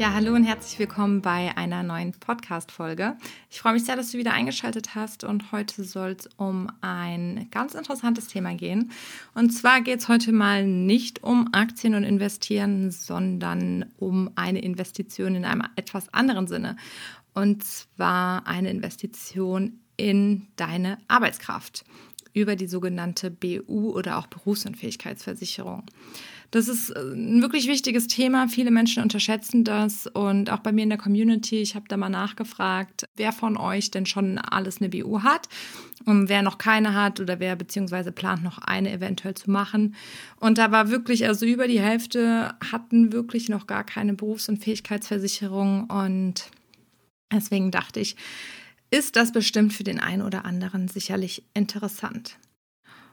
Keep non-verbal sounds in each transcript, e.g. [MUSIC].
Ja, hallo und herzlich willkommen bei einer neuen Podcast-Folge. Ich freue mich sehr, dass du wieder eingeschaltet hast und heute soll es um ein ganz interessantes Thema gehen. Und zwar geht es heute mal nicht um Aktien und Investieren, sondern um eine Investition in einem etwas anderen Sinne. Und zwar eine Investition in deine Arbeitskraft über die sogenannte BU oder auch Berufsunfähigkeitsversicherung. Das ist äh, ein wirklich wichtiges Thema. Viele Menschen unterschätzen das und auch bei mir in der Community, ich habe da mal nachgefragt, wer von euch denn schon alles eine BU hat und wer noch keine hat oder wer beziehungsweise plant noch eine eventuell zu machen. Und da war wirklich, also über die Hälfte hatten wirklich noch gar keine Berufs- und Fähigkeitsversicherung und deswegen dachte ich, ist das bestimmt für den einen oder anderen sicherlich interessant.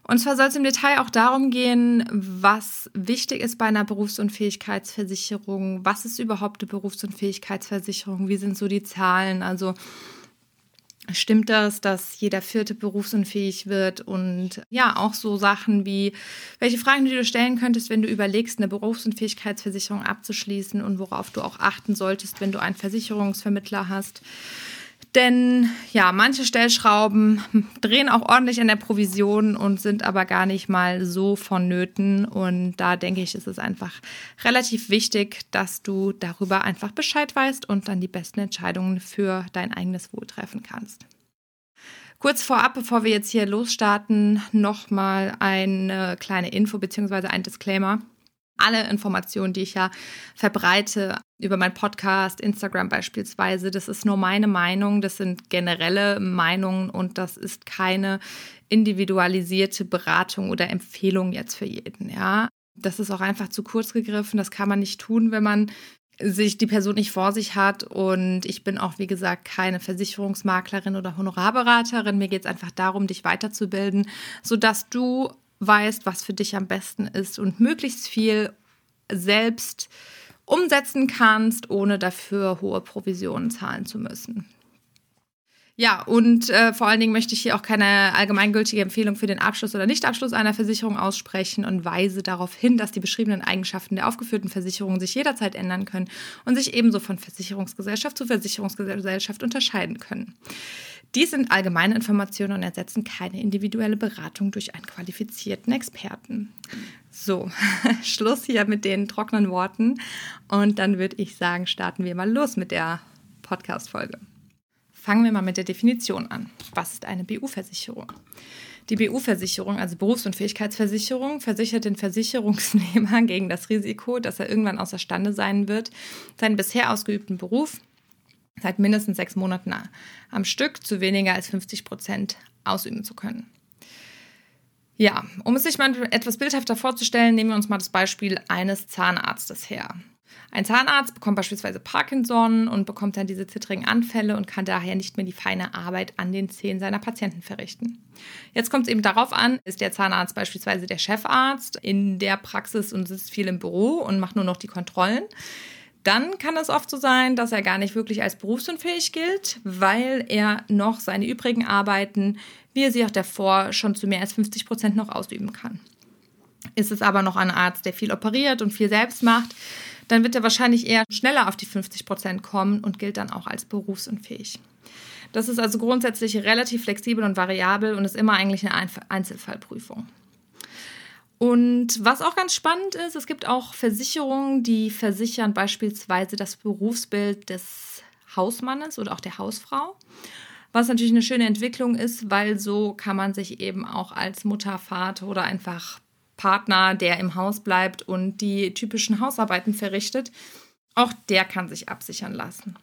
Und zwar soll es im Detail auch darum gehen, was wichtig ist bei einer Berufsunfähigkeitsversicherung. Was ist überhaupt eine Berufsunfähigkeitsversicherung? Wie sind so die Zahlen? Also stimmt das, dass jeder vierte berufsunfähig wird? Und ja, auch so Sachen wie, welche Fragen du stellen könntest, wenn du überlegst, eine Berufsunfähigkeitsversicherung abzuschließen und worauf du auch achten solltest, wenn du einen Versicherungsvermittler hast. Denn ja, manche Stellschrauben drehen auch ordentlich an der Provision und sind aber gar nicht mal so vonnöten. Und da denke ich, ist es einfach relativ wichtig, dass du darüber einfach Bescheid weißt und dann die besten Entscheidungen für dein eigenes Wohl treffen kannst. Kurz vorab, bevor wir jetzt hier losstarten, nochmal eine kleine Info bzw. ein Disclaimer alle Informationen, die ich ja verbreite über meinen Podcast, Instagram beispielsweise, das ist nur meine Meinung, das sind generelle Meinungen und das ist keine individualisierte Beratung oder Empfehlung jetzt für jeden, ja. Das ist auch einfach zu kurz gegriffen, das kann man nicht tun, wenn man sich die Person nicht vor sich hat und ich bin auch, wie gesagt, keine Versicherungsmaklerin oder Honorarberaterin. Mir geht es einfach darum, dich weiterzubilden, sodass du weißt, was für dich am besten ist und möglichst viel selbst umsetzen kannst, ohne dafür hohe Provisionen zahlen zu müssen. Ja, und äh, vor allen Dingen möchte ich hier auch keine allgemeingültige Empfehlung für den Abschluss oder Nichtabschluss einer Versicherung aussprechen und weise darauf hin, dass die beschriebenen Eigenschaften der aufgeführten Versicherungen sich jederzeit ändern können und sich ebenso von Versicherungsgesellschaft zu Versicherungsgesellschaft unterscheiden können. Dies sind allgemeine Informationen und ersetzen keine individuelle Beratung durch einen qualifizierten Experten. So, [LAUGHS] Schluss hier mit den trockenen Worten. Und dann würde ich sagen, starten wir mal los mit der Podcast-Folge. Fangen wir mal mit der Definition an. Was ist eine BU-Versicherung? Die BU-Versicherung, also Berufsunfähigkeitsversicherung, versichert den Versicherungsnehmer [LAUGHS] gegen das Risiko, dass er irgendwann außerstande sein wird, seinen bisher ausgeübten Beruf seit mindestens sechs Monaten am Stück zu weniger als 50 Prozent ausüben zu können. Ja, um es sich mal etwas bildhafter vorzustellen, nehmen wir uns mal das Beispiel eines Zahnarztes her. Ein Zahnarzt bekommt beispielsweise Parkinson und bekommt dann diese zittrigen Anfälle und kann daher nicht mehr die feine Arbeit an den Zähnen seiner Patienten verrichten. Jetzt kommt es eben darauf an, ist der Zahnarzt beispielsweise der Chefarzt in der Praxis und sitzt viel im Büro und macht nur noch die Kontrollen dann kann es oft so sein, dass er gar nicht wirklich als berufsunfähig gilt, weil er noch seine übrigen Arbeiten, wie er sie auch davor, schon zu mehr als 50 Prozent noch ausüben kann. Ist es aber noch ein Arzt, der viel operiert und viel selbst macht, dann wird er wahrscheinlich eher schneller auf die 50 Prozent kommen und gilt dann auch als berufsunfähig. Das ist also grundsätzlich relativ flexibel und variabel und ist immer eigentlich eine Einzelfallprüfung. Und was auch ganz spannend ist, es gibt auch Versicherungen, die versichern beispielsweise das Berufsbild des Hausmannes oder auch der Hausfrau. Was natürlich eine schöne Entwicklung ist, weil so kann man sich eben auch als Mutter, Vater oder einfach Partner, der im Haus bleibt und die typischen Hausarbeiten verrichtet, auch der kann sich absichern lassen.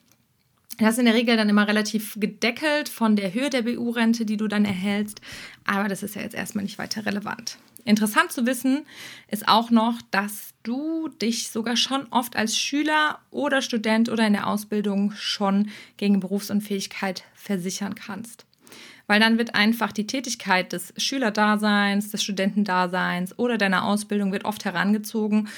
Das ist in der Regel dann immer relativ gedeckelt von der Höhe der BU-Rente, die du dann erhältst, aber das ist ja jetzt erstmal nicht weiter relevant. Interessant zu wissen ist auch noch, dass du dich sogar schon oft als Schüler oder Student oder in der Ausbildung schon gegen Berufsunfähigkeit versichern kannst. Weil dann wird einfach die Tätigkeit des Schülerdaseins, des Studentendaseins oder deiner Ausbildung wird oft herangezogen,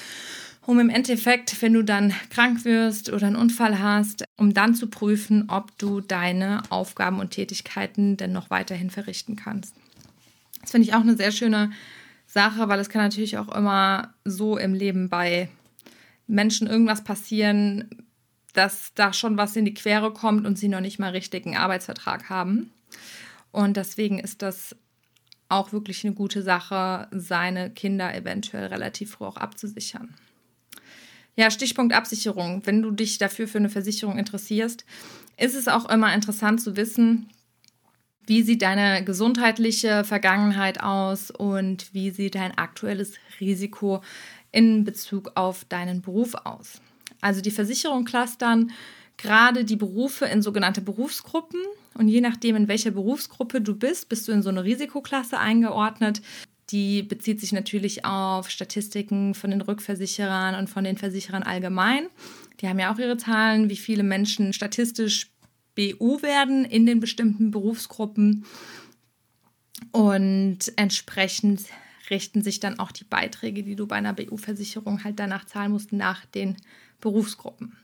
um im Endeffekt, wenn du dann krank wirst oder einen Unfall hast, um dann zu prüfen, ob du deine Aufgaben und Tätigkeiten denn noch weiterhin verrichten kannst. Das finde ich auch eine sehr schöne Sache, weil es kann natürlich auch immer so im Leben bei Menschen irgendwas passieren, dass da schon was in die Quere kommt und sie noch nicht mal richtigen Arbeitsvertrag haben. Und deswegen ist das auch wirklich eine gute Sache, seine Kinder eventuell relativ früh auch abzusichern. Ja, Stichpunkt Absicherung. Wenn du dich dafür für eine Versicherung interessierst, ist es auch immer interessant zu wissen, wie sieht deine gesundheitliche Vergangenheit aus und wie sieht dein aktuelles Risiko in Bezug auf deinen Beruf aus. Also die Versicherung clustern gerade die Berufe in sogenannte Berufsgruppen und je nachdem, in welcher Berufsgruppe du bist, bist du in so eine Risikoklasse eingeordnet. Die bezieht sich natürlich auf Statistiken von den Rückversicherern und von den Versicherern allgemein. Die haben ja auch ihre Zahlen, wie viele Menschen statistisch BU werden in den bestimmten Berufsgruppen. Und entsprechend richten sich dann auch die Beiträge, die du bei einer BU-Versicherung halt danach zahlen musst, nach den Berufsgruppen.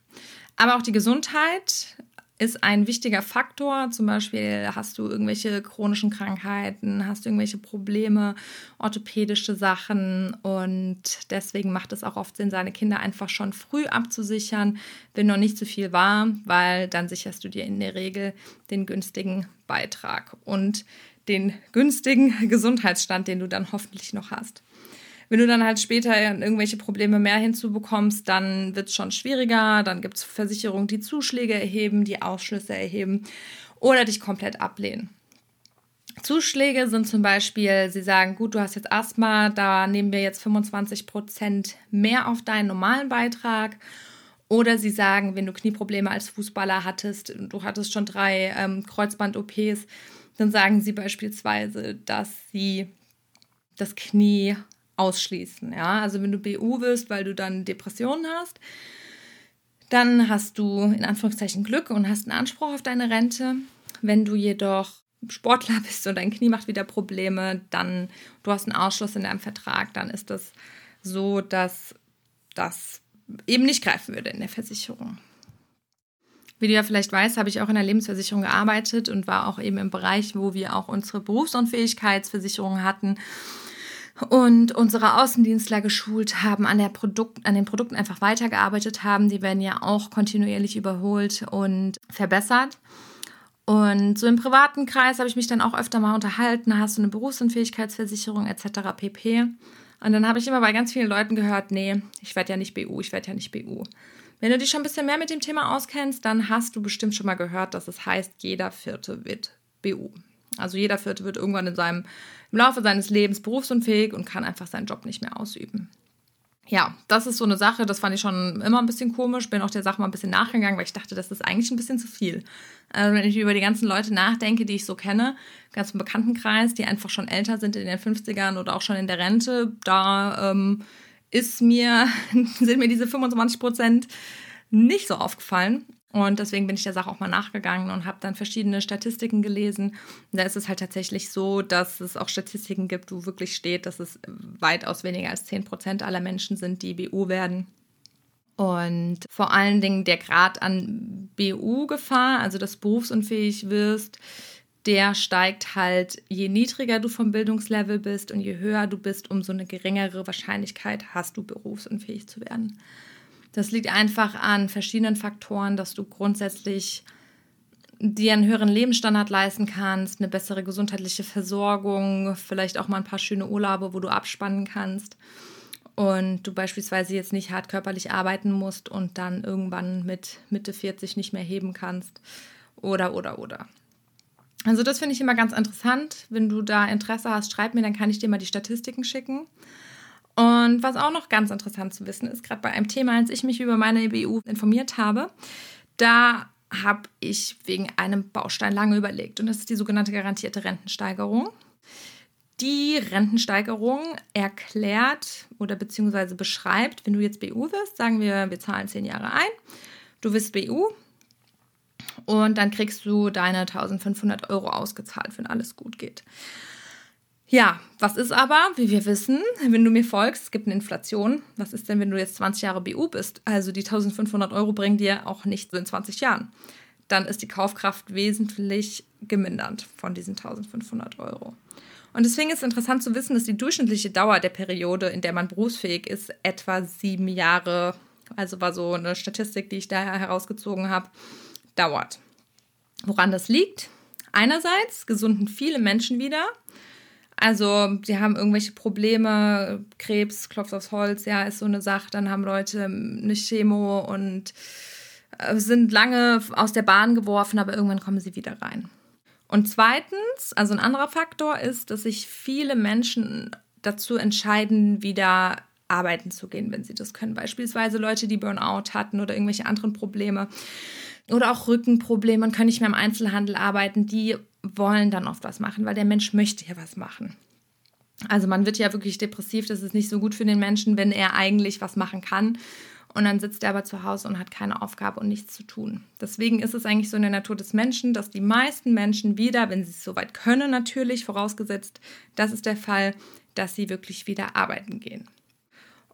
Aber auch die Gesundheit ist ein wichtiger Faktor. Zum Beispiel hast du irgendwelche chronischen Krankheiten, hast du irgendwelche Probleme, orthopädische Sachen und deswegen macht es auch oft Sinn, seine Kinder einfach schon früh abzusichern, wenn noch nicht zu viel war, weil dann sicherst du dir in der Regel den günstigen Beitrag und den günstigen Gesundheitsstand, den du dann hoffentlich noch hast. Wenn du dann halt später irgendwelche Probleme mehr hinzubekommst, dann wird es schon schwieriger. Dann gibt es Versicherungen, die Zuschläge erheben, die Ausschlüsse erheben oder dich komplett ablehnen. Zuschläge sind zum Beispiel, sie sagen, gut, du hast jetzt Asthma, da nehmen wir jetzt 25 Prozent mehr auf deinen normalen Beitrag. Oder sie sagen, wenn du Knieprobleme als Fußballer hattest, du hattest schon drei ähm, Kreuzband-OPs, dann sagen sie beispielsweise, dass sie das Knie ausschließen. Ja? Also wenn du BU wirst, weil du dann Depressionen hast, dann hast du in Anführungszeichen Glück und hast einen Anspruch auf deine Rente. Wenn du jedoch Sportler [LAUGHS] bist und dein Knie macht wieder Probleme, dann du hast einen Ausschluss in deinem Vertrag, dann ist das so, dass das eben nicht greifen würde in der Versicherung. Wie du ja vielleicht weißt, habe ich auch in der Lebensversicherung gearbeitet und war auch eben im Bereich, wo wir auch unsere Berufsunfähigkeitsversicherung hatten und unsere Außendienstler geschult haben, an, der Produkt, an den Produkten einfach weitergearbeitet haben. Die werden ja auch kontinuierlich überholt und verbessert. Und so im privaten Kreis habe ich mich dann auch öfter mal unterhalten, hast du eine Berufsunfähigkeitsversicherung etc. pp. Und dann habe ich immer bei ganz vielen Leuten gehört, nee, ich werde ja nicht BU, ich werde ja nicht BU. Wenn du dich schon ein bisschen mehr mit dem Thema auskennst, dann hast du bestimmt schon mal gehört, dass es heißt, jeder Vierte wird BU. Also jeder Vierte wird irgendwann in seinem, im Laufe seines Lebens berufsunfähig und kann einfach seinen Job nicht mehr ausüben. Ja, das ist so eine Sache, das fand ich schon immer ein bisschen komisch, bin auch der Sache mal ein bisschen nachgegangen, weil ich dachte, das ist eigentlich ein bisschen zu viel. Also wenn ich über die ganzen Leute nachdenke, die ich so kenne, ganzen Bekanntenkreis, die einfach schon älter sind in den 50ern oder auch schon in der Rente, da ähm, ist mir, [LAUGHS] sind mir diese 25 Prozent nicht so aufgefallen. Und deswegen bin ich der Sache auch mal nachgegangen und habe dann verschiedene Statistiken gelesen. Und da ist es halt tatsächlich so, dass es auch Statistiken gibt, wo wirklich steht, dass es weitaus weniger als 10 Prozent aller Menschen sind, die BU werden. Und vor allen Dingen der Grad an BU-Gefahr, also dass berufsunfähig wirst, der steigt halt, je niedriger du vom Bildungslevel bist und je höher du bist, umso eine geringere Wahrscheinlichkeit hast du, berufsunfähig zu werden. Das liegt einfach an verschiedenen Faktoren, dass du grundsätzlich dir einen höheren Lebensstandard leisten kannst, eine bessere gesundheitliche Versorgung, vielleicht auch mal ein paar schöne Urlaube, wo du abspannen kannst und du beispielsweise jetzt nicht hart körperlich arbeiten musst und dann irgendwann mit Mitte 40 nicht mehr heben kannst oder oder oder. Also das finde ich immer ganz interessant. Wenn du da Interesse hast, schreib mir, dann kann ich dir mal die Statistiken schicken. Und was auch noch ganz interessant zu wissen ist, gerade bei einem Thema, als ich mich über meine BU informiert habe, da habe ich wegen einem Baustein lange überlegt. Und das ist die sogenannte garantierte Rentensteigerung. Die Rentensteigerung erklärt oder beziehungsweise beschreibt, wenn du jetzt BU wirst, sagen wir, wir zahlen zehn Jahre ein, du wirst BU Und dann kriegst du deine 1500 Euro ausgezahlt, wenn alles gut geht. Ja, was ist aber, wie wir wissen, wenn du mir folgst, es gibt eine Inflation. Was ist denn, wenn du jetzt 20 Jahre BU bist? Also die 1500 Euro bringen dir auch nicht so in 20 Jahren. Dann ist die Kaufkraft wesentlich gemindert von diesen 1500 Euro. Und deswegen ist es interessant zu wissen, dass die durchschnittliche Dauer der Periode, in der man berufsfähig ist, etwa sieben Jahre, also war so eine Statistik, die ich daher herausgezogen habe, dauert. Woran das liegt? Einerseits gesunden viele Menschen wieder. Also, sie haben irgendwelche Probleme, Krebs, klopft aufs Holz, ja, ist so eine Sache. Dann haben Leute eine Chemo und äh, sind lange aus der Bahn geworfen, aber irgendwann kommen sie wieder rein. Und zweitens, also ein anderer Faktor ist, dass sich viele Menschen dazu entscheiden, wieder arbeiten zu gehen, wenn sie das können. Beispielsweise Leute, die Burnout hatten oder irgendwelche anderen Probleme oder auch Rückenprobleme und können nicht mehr im Einzelhandel arbeiten, die wollen dann oft was machen, weil der Mensch möchte ja was machen. Also man wird ja wirklich depressiv, das ist nicht so gut für den Menschen, wenn er eigentlich was machen kann und dann sitzt er aber zu Hause und hat keine Aufgabe und nichts zu tun. Deswegen ist es eigentlich so in der Natur des Menschen, dass die meisten Menschen wieder, wenn sie es soweit können, natürlich, vorausgesetzt, das ist der Fall, dass sie wirklich wieder arbeiten gehen.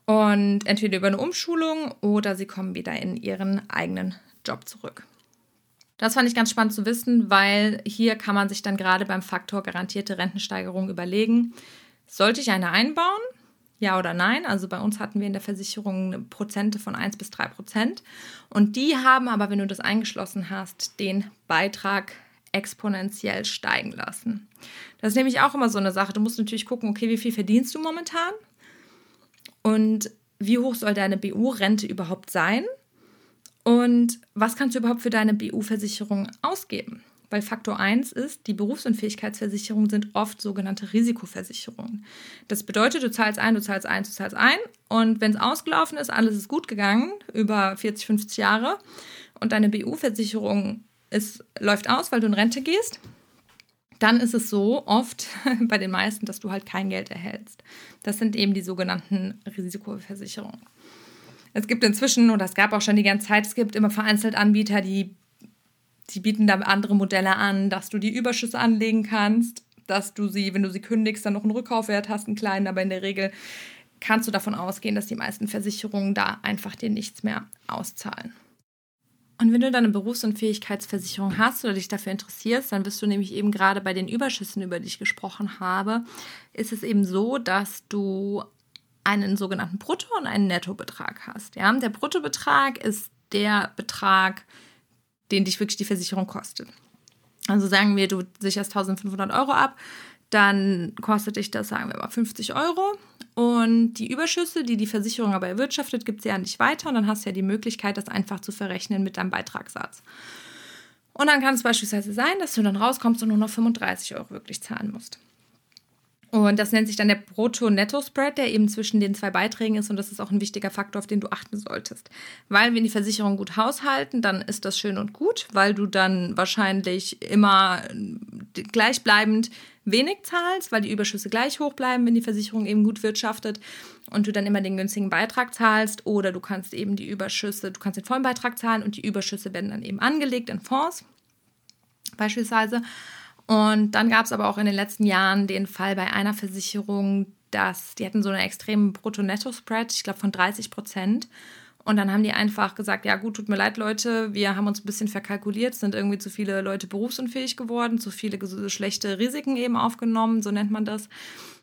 Und entweder über eine Umschulung oder sie kommen wieder in ihren eigenen Job zurück. Das fand ich ganz spannend zu wissen, weil hier kann man sich dann gerade beim Faktor garantierte Rentensteigerung überlegen, sollte ich eine einbauen? Ja oder nein? Also bei uns hatten wir in der Versicherung Prozente von 1 bis 3 Prozent. Und die haben aber, wenn du das eingeschlossen hast, den Beitrag exponentiell steigen lassen. Das ist nämlich auch immer so eine Sache. Du musst natürlich gucken, okay, wie viel verdienst du momentan? Und wie hoch soll deine BU-Rente überhaupt sein? Und was kannst du überhaupt für deine BU-Versicherung ausgeben? Weil Faktor 1 ist, die Berufsunfähigkeitsversicherungen sind oft sogenannte Risikoversicherungen. Das bedeutet, du zahlst ein, du zahlst ein, du zahlst ein und wenn es ausgelaufen ist, alles ist gut gegangen, über 40, 50 Jahre und deine BU-Versicherung läuft aus, weil du in Rente gehst, dann ist es so oft [LAUGHS] bei den meisten, dass du halt kein Geld erhältst. Das sind eben die sogenannten Risikoversicherungen. Es gibt inzwischen, oder es gab auch schon die ganze Zeit, es gibt immer vereinzelt Anbieter, die die bieten da andere Modelle an, dass du die Überschüsse anlegen kannst, dass du sie, wenn du sie kündigst, dann noch einen Rückkaufwert hast, einen kleinen, aber in der Regel kannst du davon ausgehen, dass die meisten Versicherungen da einfach dir nichts mehr auszahlen. Und wenn du dann eine Berufsunfähigkeitsversicherung hast oder dich dafür interessierst, dann bist du nämlich eben gerade bei den Überschüssen, über die ich gesprochen habe, ist es eben so, dass du einen sogenannten Brutto- und einen Nettobetrag hast. Ja? Der Bruttobetrag ist der Betrag, den dich wirklich die Versicherung kostet. Also sagen wir, du sicherst 1500 Euro ab, dann kostet dich das, sagen wir mal, 50 Euro. Und die Überschüsse, die die Versicherung aber erwirtschaftet, gibt sie ja nicht weiter. Und dann hast du ja die Möglichkeit, das einfach zu verrechnen mit deinem Beitragssatz. Und dann kann es beispielsweise sein, dass du dann rauskommst und nur noch 35 Euro wirklich zahlen musst. Und das nennt sich dann der Brutto-Netto-Spread, der eben zwischen den zwei Beiträgen ist. Und das ist auch ein wichtiger Faktor, auf den du achten solltest. Weil wenn die Versicherungen gut haushalten, dann ist das schön und gut, weil du dann wahrscheinlich immer gleichbleibend wenig zahlst, weil die Überschüsse gleich hoch bleiben, wenn die Versicherung eben gut wirtschaftet und du dann immer den günstigen Beitrag zahlst. Oder du kannst eben die Überschüsse, du kannst den vollen Beitrag zahlen und die Überschüsse werden dann eben angelegt in Fonds beispielsweise. Und dann gab es aber auch in den letzten Jahren den Fall bei einer Versicherung, dass die hatten so einen extremen Brutto-Netto-Spread, ich glaube von 30 Prozent. Und dann haben die einfach gesagt, ja gut, tut mir leid, Leute, wir haben uns ein bisschen verkalkuliert, sind irgendwie zu viele Leute berufsunfähig geworden, zu viele schlechte Risiken eben aufgenommen, so nennt man das.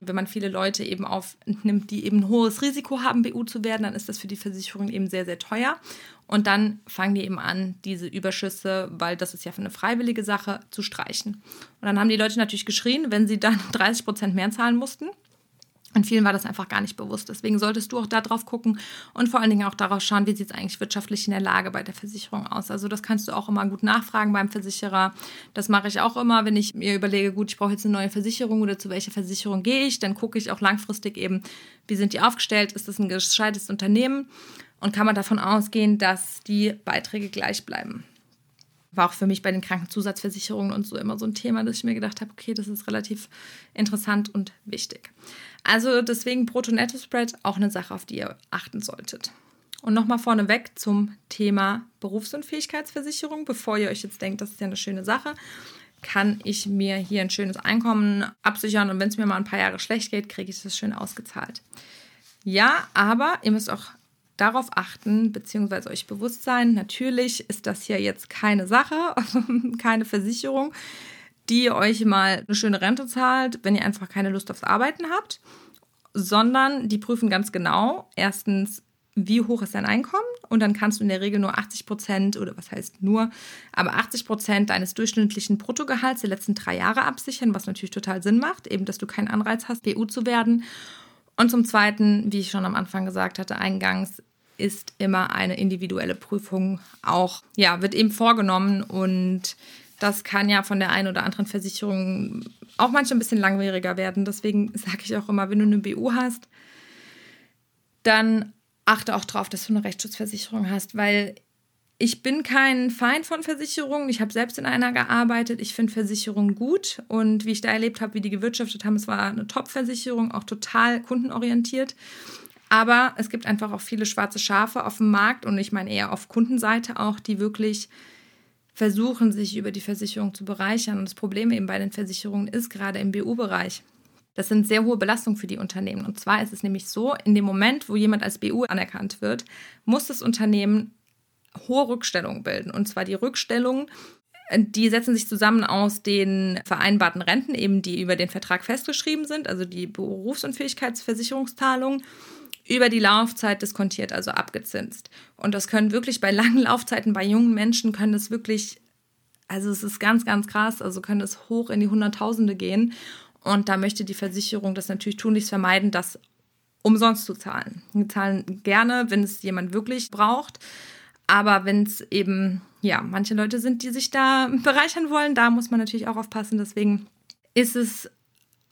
Wenn man viele Leute eben aufnimmt, die eben ein hohes Risiko haben, BU zu werden, dann ist das für die Versicherung eben sehr, sehr teuer. Und dann fangen die eben an, diese Überschüsse, weil das ist ja für eine freiwillige Sache, zu streichen. Und dann haben die Leute natürlich geschrien, wenn sie dann [LAUGHS] 30 Prozent mehr zahlen mussten. Und vielen war das einfach gar nicht bewusst. Deswegen solltest du auch da drauf gucken und vor allen Dingen auch darauf schauen, wie sieht es eigentlich wirtschaftlich in der Lage bei der Versicherung aus. Also das kannst du auch immer gut nachfragen beim Versicherer. Das mache ich auch immer, wenn ich mir überlege, gut, ich brauche jetzt eine neue Versicherung oder zu welcher Versicherung gehe ich. Dann gucke ich auch langfristig eben, wie sind die aufgestellt, ist das ein gescheites Unternehmen und kann man davon ausgehen, dass die Beiträge gleich bleiben. War auch für mich bei den Krankenzusatzversicherungen und so immer so ein Thema, dass ich mir gedacht habe, okay, das ist relativ interessant und wichtig. Also deswegen Brutto-Netto-Spread auch eine Sache, auf die ihr achten solltet. Und nochmal vorneweg zum Thema Berufsunfähigkeitsversicherung, bevor ihr euch jetzt denkt, das ist ja eine schöne Sache, kann ich mir hier ein schönes Einkommen absichern und wenn es mir mal ein paar Jahre schlecht geht, kriege ich das schön ausgezahlt. Ja, aber ihr müsst auch darauf achten, beziehungsweise euch bewusst sein, natürlich ist das hier jetzt keine Sache, [LAUGHS] keine Versicherung, die euch mal eine schöne Rente zahlt, wenn ihr einfach keine Lust aufs Arbeiten habt, sondern die prüfen ganz genau, erstens, wie hoch ist dein Einkommen und dann kannst du in der Regel nur 80 Prozent oder was heißt nur, aber 80 Prozent deines durchschnittlichen Bruttogehalts der letzten drei Jahre absichern, was natürlich total Sinn macht, eben, dass du keinen Anreiz hast, BU zu werden. Und zum Zweiten, wie ich schon am Anfang gesagt hatte, eingangs ist immer eine individuelle Prüfung auch, ja, wird eben vorgenommen und das kann ja von der einen oder anderen Versicherung auch manchmal ein bisschen langwieriger werden. Deswegen sage ich auch immer, wenn du eine BU hast, dann achte auch darauf, dass du eine Rechtsschutzversicherung hast, weil ich bin kein Feind von Versicherungen. Ich habe selbst in einer gearbeitet. Ich finde Versicherungen gut. Und wie ich da erlebt habe, wie die gewirtschaftet haben, es war eine Top-Versicherung, auch total kundenorientiert. Aber es gibt einfach auch viele schwarze Schafe auf dem Markt und ich meine eher auf Kundenseite auch, die wirklich versuchen, sich über die Versicherung zu bereichern. Und das Problem eben bei den Versicherungen ist gerade im BU-Bereich. Das sind sehr hohe Belastungen für die Unternehmen. Und zwar ist es nämlich so, in dem Moment, wo jemand als BU anerkannt wird, muss das Unternehmen hohe Rückstellungen bilden. Und zwar die Rückstellungen, die setzen sich zusammen aus den vereinbarten Renten, eben die über den Vertrag festgeschrieben sind, also die Berufsunfähigkeitsversicherungszahlungen über die Laufzeit diskontiert, also abgezinst. Und das können wirklich bei langen Laufzeiten, bei jungen Menschen können das wirklich, also es ist ganz, ganz krass, also können es hoch in die Hunderttausende gehen. Und da möchte die Versicherung das natürlich tunlichst vermeiden, das umsonst zu zahlen. Wir zahlen gerne, wenn es jemand wirklich braucht. Aber wenn es eben, ja, manche Leute sind, die sich da [LAUGHS] bereichern wollen, da muss man natürlich auch aufpassen. Deswegen ist es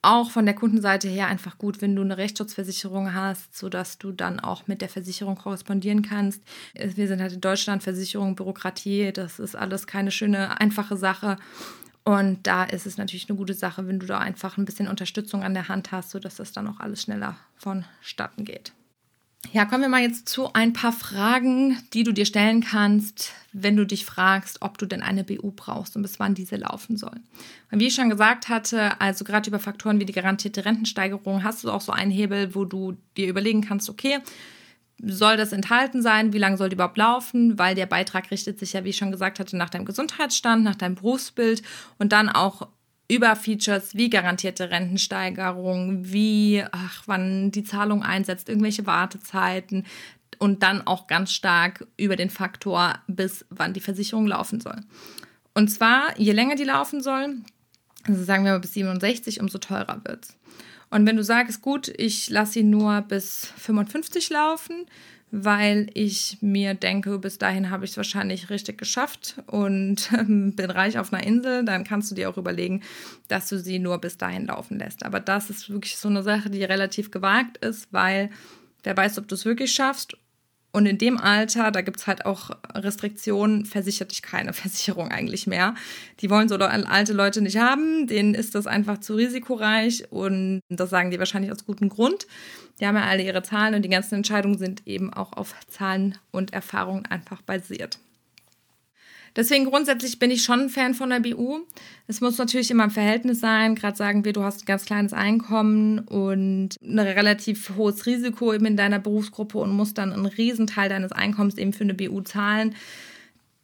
auch von der Kundenseite her einfach gut, wenn du eine Rechtsschutzversicherung hast, sodass du dann auch mit der Versicherung korrespondieren kannst. Wir sind halt in Deutschland Versicherung, Bürokratie, das ist alles keine schöne, einfache Sache. Und da ist es natürlich eine gute Sache, wenn du da einfach ein bisschen Unterstützung an der Hand hast, sodass das dann auch alles schneller vonstatten geht. Ja, kommen wir mal jetzt zu ein paar Fragen, die du dir stellen kannst, wenn du dich fragst, ob du denn eine BU brauchst und bis wann diese laufen soll. Und wie ich schon gesagt hatte, also gerade über Faktoren wie die garantierte Rentensteigerung hast du auch so einen Hebel, wo du dir überlegen kannst, okay, soll das enthalten sein? Wie lange soll die überhaupt laufen? Weil der Beitrag richtet sich ja, wie ich schon gesagt hatte, nach deinem Gesundheitsstand, nach deinem Berufsbild und dann auch über Features wie garantierte Rentensteigerung, wie, ach, wann die Zahlung einsetzt, irgendwelche Wartezeiten und dann auch ganz stark über den Faktor, bis wann die Versicherung laufen soll. Und zwar, je länger die laufen soll, also sagen wir mal bis 67, umso teurer wird es. Und wenn du sagst, gut, ich lasse ihn nur bis 55 laufen, weil ich mir denke, bis dahin habe ich es wahrscheinlich richtig geschafft und bin reich auf einer Insel, dann kannst du dir auch überlegen, dass du sie nur bis dahin laufen lässt. Aber das ist wirklich so eine Sache, die relativ gewagt ist, weil wer weiß, ob du es wirklich schaffst und in dem Alter, da gibt es halt auch Restriktionen, versichert dich keine [LAUGHS] Versicherung eigentlich mehr. Die wollen so alte Leute nicht haben, denen ist das einfach zu risikoreich und das sagen die wahrscheinlich aus gutem Grund. Die haben ja alle ihre Zahlen und die ganzen Entscheidungen sind eben auch auf Zahlen und Erfahrungen einfach basiert. Deswegen grundsätzlich bin ich schon ein Fan von der BU. Es muss natürlich immer im Verhältnis sein. Gerade sagen wir, du hast ein ganz kleines Einkommen und ein relativ hohes Risiko eben in deiner Berufsgruppe und musst dann einen Riesenteil deines Einkommens eben für eine BU zahlen.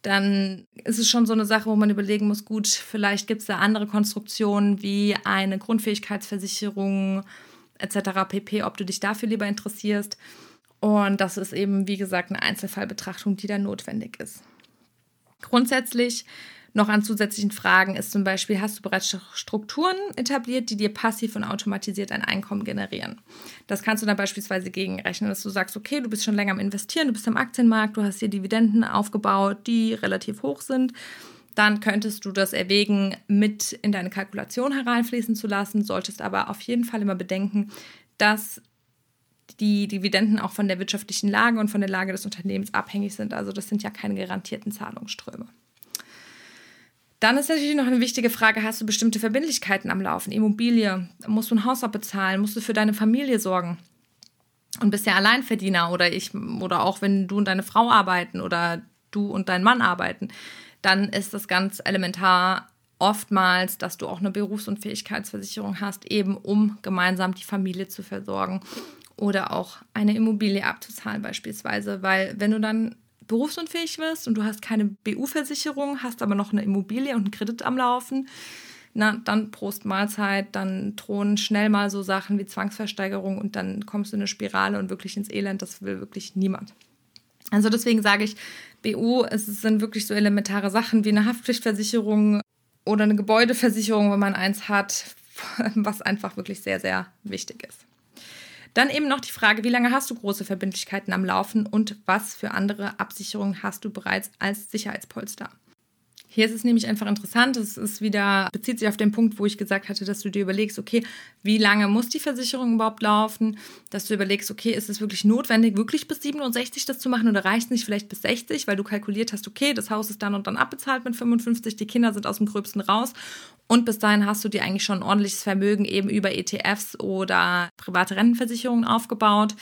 Dann ist es schon so eine Sache, wo man überlegen muss, gut, vielleicht gibt es da andere Konstruktionen wie eine Grundfähigkeitsversicherung etc. pp, ob du dich dafür lieber interessierst. Und das ist eben, wie gesagt, eine Einzelfallbetrachtung, die da notwendig ist. Grundsätzlich noch an zusätzlichen Fragen ist zum Beispiel, hast du bereits Strukturen etabliert, die dir passiv und automatisiert ein Einkommen generieren? Das kannst du dann beispielsweise gegenrechnen, dass du sagst, okay, du bist schon länger am Investieren, du bist am Aktienmarkt, du hast hier Dividenden aufgebaut, die relativ hoch sind. Dann könntest du das erwägen, mit in deine Kalkulation hereinfließen zu lassen, solltest aber auf jeden Fall immer bedenken, dass die Dividenden auch von der wirtschaftlichen Lage und von der Lage des Unternehmens abhängig sind. Also das sind ja keine garantierten Zahlungsströme. Dann ist natürlich noch eine wichtige Frage, hast du bestimmte Verbindlichkeiten am Laufen? Immobilie, musst du ein Haus abbezahlen, musst du für deine Familie sorgen? und bist ja Alleinverdiener oder ich oder auch wenn du und deine Frau arbeiten oder du und dein Mann arbeiten, dann ist das ganz elementar oftmals, dass du auch eine Berufsunfähigkeitsversicherung hast, eben um gemeinsam die Familie zu versorgen oder auch eine Immobilie abzuzahlen beispielsweise, weil wenn du dann berufsunfähig wirst und du hast keine BU-Versicherung, hast aber noch eine Immobilie und einen Kredit am Laufen, na, dann Prost Mahlzeit, dann drohen schnell mal so Sachen wie Zwangsversteigerung und dann kommst du in eine Spirale und wirklich ins Elend. Das will wirklich niemand. Also deswegen sage ich, BU, es sind wirklich so elementare Sachen wie eine Haftpflichtversicherung oder eine Gebäudeversicherung, wenn man eins hat, [LAUGHS] was einfach wirklich sehr, sehr wichtig ist. Dann eben noch die Frage, wie lange hast du große Verbindlichkeiten am Laufen und was für andere Absicherungen hast du bereits als Sicherheitspolster? Hier ist es nämlich einfach interessant. Es ist wieder, bezieht sich auf den Punkt, wo ich gesagt hatte, dass du dir überlegst, okay, wie lange muss die Versicherung überhaupt laufen? Dass du überlegst, okay, ist es wirklich notwendig, wirklich bis 67 das zu machen oder reicht es nicht vielleicht bis 60, weil du kalkuliert hast, okay, das Haus ist dann und dann abbezahlt mit 55, die Kinder sind aus dem Gröbsten raus und bis dahin hast du dir eigentlich schon ein ordentliches Vermögen eben über ETFs oder private Rentenversicherungen aufgebaut,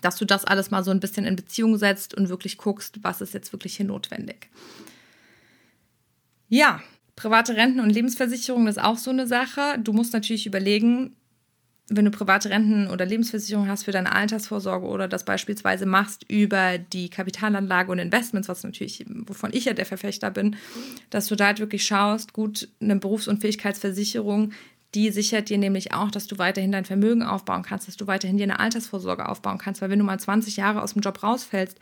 dass du das alles mal so ein bisschen in Beziehung setzt und wirklich guckst, was ist jetzt wirklich hier notwendig. Ja, private Renten- und Lebensversicherung ist auch so eine Sache. Du musst natürlich überlegen, wenn du private Renten- oder Lebensversicherung hast für deine Altersvorsorge oder das beispielsweise machst über die Kapitalanlage und Investments, was natürlich, wovon ich ja der Verfechter bin, dass du da halt wirklich schaust, gut, eine Berufsunfähigkeitsversicherung, die sichert dir nämlich auch, dass du weiterhin dein Vermögen aufbauen kannst, dass du weiterhin dir eine Altersvorsorge aufbauen kannst. Weil wenn du mal 20 Jahre aus dem Job rausfällst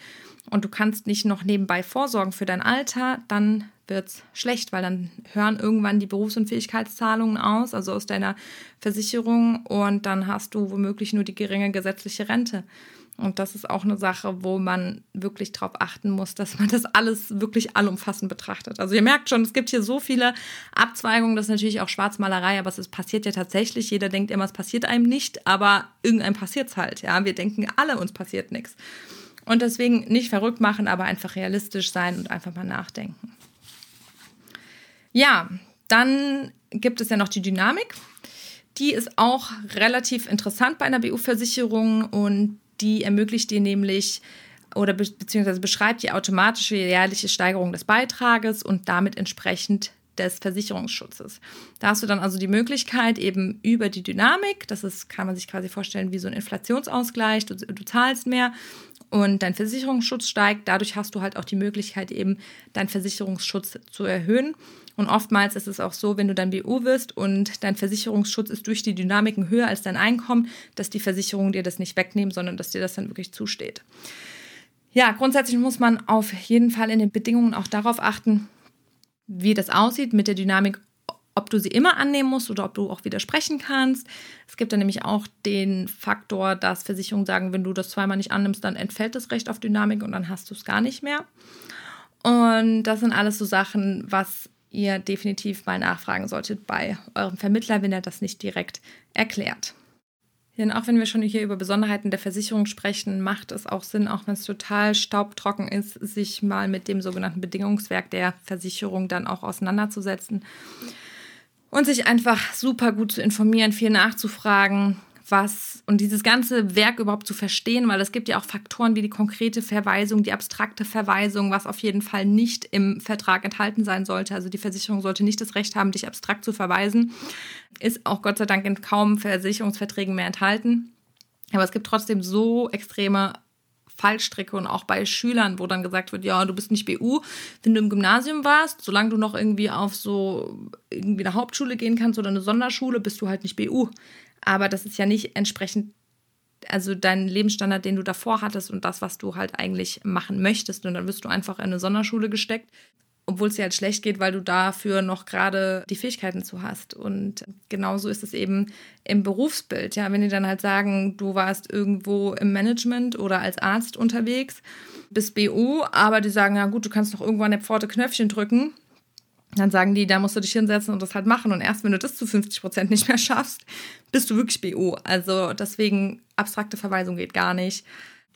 und du kannst nicht noch nebenbei vorsorgen für dein Alter, dann wird es schlecht, weil dann hören irgendwann die Berufsunfähigkeitszahlungen aus, also aus deiner Versicherung, und dann hast du womöglich nur die geringe gesetzliche Rente. Und das ist auch eine Sache, wo man wirklich darauf achten muss, dass man das alles wirklich allumfassend betrachtet. Also ihr merkt schon, es gibt hier so viele Abzweigungen, das ist natürlich auch Schwarzmalerei, aber es passiert ja tatsächlich. Jeder denkt immer, es passiert einem nicht, aber irgendeinem passiert es halt. Ja, wir denken alle, uns passiert nichts. Und deswegen nicht verrückt machen, aber einfach realistisch sein und einfach mal nachdenken. Ja, dann gibt es ja noch die Dynamik. Die ist auch relativ interessant bei einer BU-Versicherung und die ermöglicht dir nämlich oder be beziehungsweise beschreibt die automatische jährliche Steigerung des Beitrages und damit entsprechend des Versicherungsschutzes. Da hast du dann also die Möglichkeit, eben über die Dynamik, das ist, kann man sich quasi vorstellen, wie so ein Inflationsausgleich, du, du zahlst mehr und dein Versicherungsschutz steigt. Dadurch hast du halt auch die Möglichkeit, eben deinen Versicherungsschutz zu erhöhen. Und oftmals ist es auch so, wenn du dann BU wirst und dein Versicherungsschutz ist durch die Dynamiken höher als dein Einkommen, dass die Versicherung dir das nicht wegnehmen, sondern dass dir das dann wirklich zusteht. Ja, grundsätzlich muss man auf jeden Fall in den Bedingungen auch darauf achten, wie das aussieht mit der Dynamik, ob du sie immer annehmen musst oder ob du auch widersprechen kannst. Es gibt dann nämlich auch den Faktor, dass Versicherungen sagen, wenn du das zweimal nicht annimmst, dann entfällt das Recht auf Dynamik und dann hast du es gar nicht mehr. Und das sind alles so Sachen, was ihr definitiv mal nachfragen solltet bei eurem Vermittler, wenn er das nicht direkt erklärt. Denn auch wenn wir schon hier über Besonderheiten der Versicherung sprechen, macht es auch Sinn, auch wenn es total staubtrocken ist, sich mal mit dem sogenannten Bedingungswerk der Versicherung dann auch auseinanderzusetzen und sich einfach super gut zu informieren, viel nachzufragen, was und dieses ganze Werk überhaupt zu verstehen, weil es gibt ja auch Faktoren wie die konkrete Verweisung, die abstrakte Verweisung, was auf jeden Fall nicht im Vertrag enthalten sein sollte. Also die Versicherung sollte nicht das Recht haben, dich abstrakt zu verweisen. Ist auch Gott sei Dank in kaum Versicherungsverträgen mehr enthalten. Aber es gibt trotzdem so extreme Fallstricke und auch bei Schülern, wo dann gesagt wird, ja, du bist nicht BU, wenn du im Gymnasium warst, solange du noch irgendwie auf so irgendwie eine Hauptschule gehen kannst oder eine Sonderschule, bist du halt nicht BU aber das ist ja nicht entsprechend, also dein Lebensstandard, den du davor hattest und das, was du halt eigentlich machen möchtest. Und dann wirst du einfach in eine Sonderschule gesteckt, obwohl es dir halt schlecht geht, weil du dafür noch gerade die Fähigkeiten zu hast. Und genauso ist es eben im Berufsbild. Ja, wenn die dann halt sagen, du warst irgendwo im Management oder als Arzt unterwegs, bist BU, aber die sagen, ja gut, du kannst doch irgendwann eine Pforte Knöpfchen drücken dann sagen die, da musst du dich hinsetzen und das halt machen. Und erst wenn du das zu 50 Prozent nicht mehr [LAUGHS] schaffst, bist du wirklich BO. Also deswegen, abstrakte Verweisung geht gar nicht.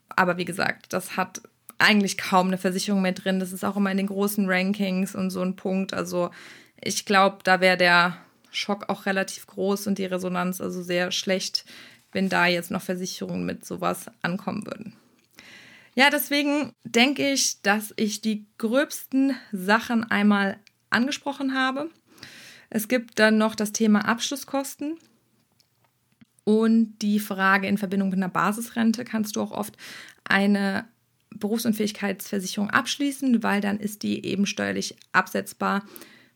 Aber wie gesagt, das hat eigentlich kaum eine Versicherung mehr drin. Das ist auch immer in den großen Rankings und so ein Punkt. Also ich glaube, da wäre der Schock auch relativ groß und die Resonanz also sehr schlecht, wenn da jetzt noch Versicherungen mit sowas ankommen würden. Ja, deswegen denke ich, dass ich die gröbsten Sachen einmal angesprochen habe. Es gibt dann noch das Thema Abschlusskosten und die Frage in Verbindung mit einer Basisrente kannst du auch oft eine Berufsunfähigkeitsversicherung abschließen, weil dann ist die eben steuerlich absetzbar,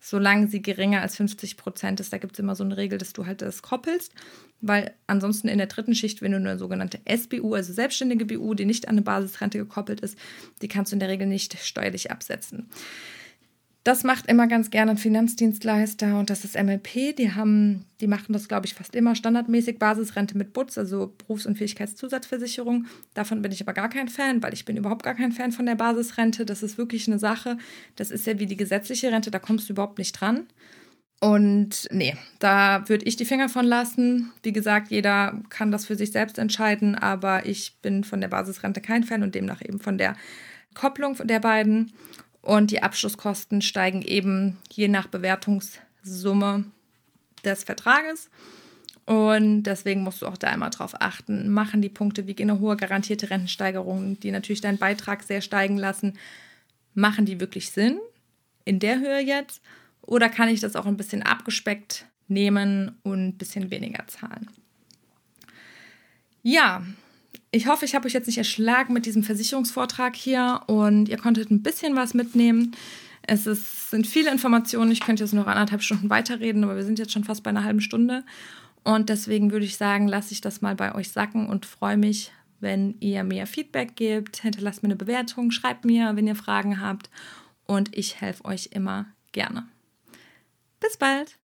solange sie geringer als 50 Prozent ist. Da gibt es immer so eine Regel, dass du halt das koppelst, weil ansonsten in der dritten Schicht, wenn du eine sogenannte SBU, also selbstständige BU, die nicht an eine Basisrente gekoppelt ist, die kannst du in der Regel nicht steuerlich absetzen. Das macht immer ganz gerne ein Finanzdienstleister und das ist MLP. Die haben, die machen das, glaube ich, fast immer standardmäßig Basisrente mit Butz, also Berufsunfähigkeitszusatzversicherung. Davon bin ich aber gar kein Fan, weil ich bin überhaupt gar kein Fan von der Basisrente. Das ist wirklich eine Sache. Das ist ja wie die gesetzliche Rente, da kommst du überhaupt nicht dran. Und nee, da würde ich die Finger von lassen. Wie gesagt, jeder kann das für sich selbst entscheiden, aber ich bin von der Basisrente kein Fan und demnach eben von der Kopplung der beiden. Und die Abschlusskosten steigen eben je nach Bewertungssumme des Vertrages. Und deswegen musst du auch da einmal drauf achten. Machen die Punkte wie eine hohe garantierte Rentensteigerung, die natürlich deinen Beitrag sehr steigen lassen, machen die wirklich Sinn in der Höhe jetzt? Oder kann ich das auch ein bisschen abgespeckt nehmen und ein bisschen weniger zahlen? Ja, ich hoffe, ich habe euch jetzt nicht erschlagen mit diesem Versicherungsvortrag hier und ihr konntet ein bisschen was mitnehmen. Es ist, sind viele Informationen. Ich könnte jetzt noch anderthalb Stunden weiterreden, aber wir sind jetzt schon fast bei einer halben Stunde. Und deswegen würde ich sagen, lasse ich das mal bei euch sacken und freue mich, wenn ihr mir Feedback gebt. Hinterlasst mir eine Bewertung, schreibt mir, wenn ihr Fragen habt. Und ich helfe euch immer gerne. Bis bald!